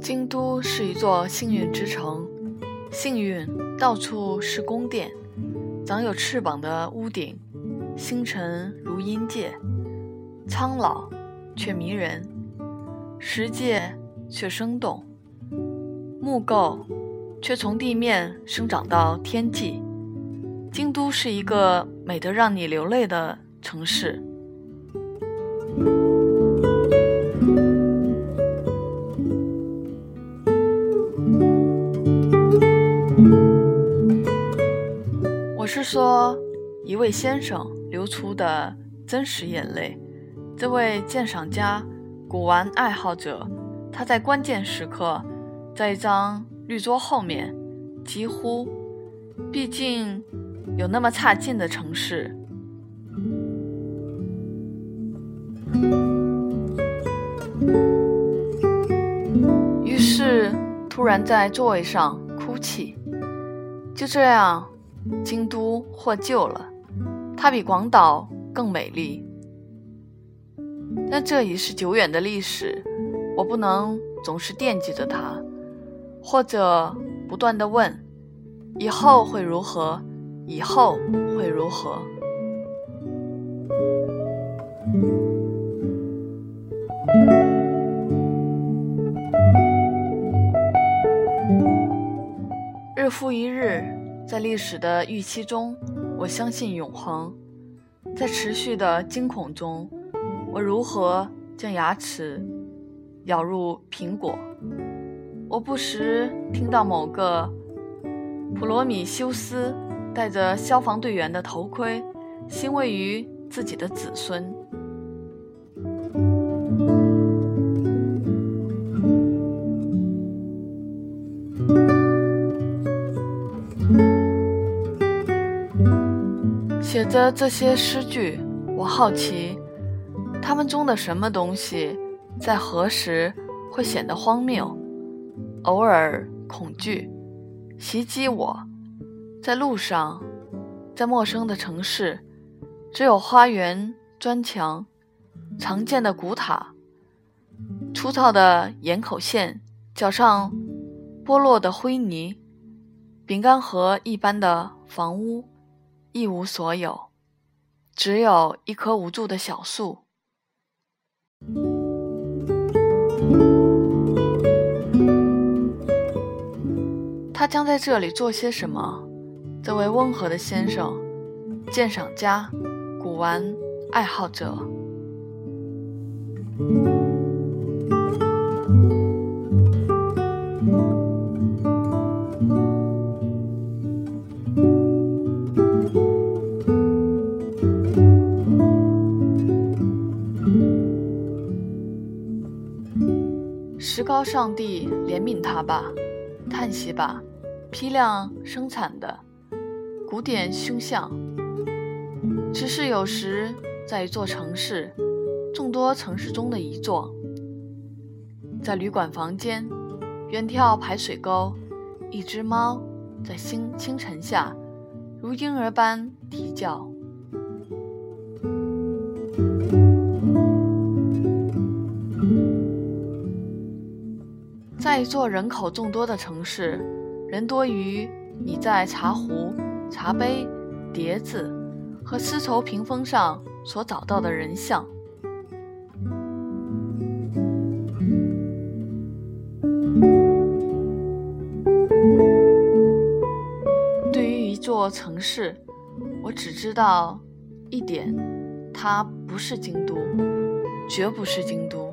京都是一座幸运之城，幸运到处是宫殿，长有翅膀的屋顶，星辰如阴界，苍老却迷人，石界却生动，木构却从地面生长到天际。京都是一个美得让你流泪的城市。我是说，一位先生流出的真实眼泪。这位鉴赏家、古玩爱好者，他在关键时刻，在一张绿桌后面，几乎，毕竟有那么差劲的城市。突然在座位上哭泣。就这样，京都获救了。它比广岛更美丽。但这已是久远的历史，我不能总是惦记着它，或者不断的问：以后会如何？以后会如何？复一日，在历史的预期中，我相信永恒；在持续的惊恐中，我如何将牙齿咬入苹果？我不时听到某个普罗米修斯戴着消防队员的头盔，欣慰于自己的子孙。写着这些诗句，我好奇，他们中的什么东西，在何时会显得荒谬？偶尔恐惧袭击我，在路上，在陌生的城市，只有花园、砖墙、常见的古塔、粗糙的岩口线、脚上剥落的灰泥、饼干盒一般的房屋。一无所有，只有一棵无助的小树。他将在这里做些什么？这位温和的先生，鉴赏家，古玩爱好者。高上帝怜悯他吧，叹息吧，批量生产的古典胸像。只是有时在一座城市，众多城市中的一座，在旅馆房间，远眺排水沟，一只猫在清清晨下，如婴儿般啼叫。在一座人口众多的城市，人多于你在茶壶、茶杯、碟子和丝绸屏风上所找到的人像。对于一座城市，我只知道一点：它不是京都，绝不是京都。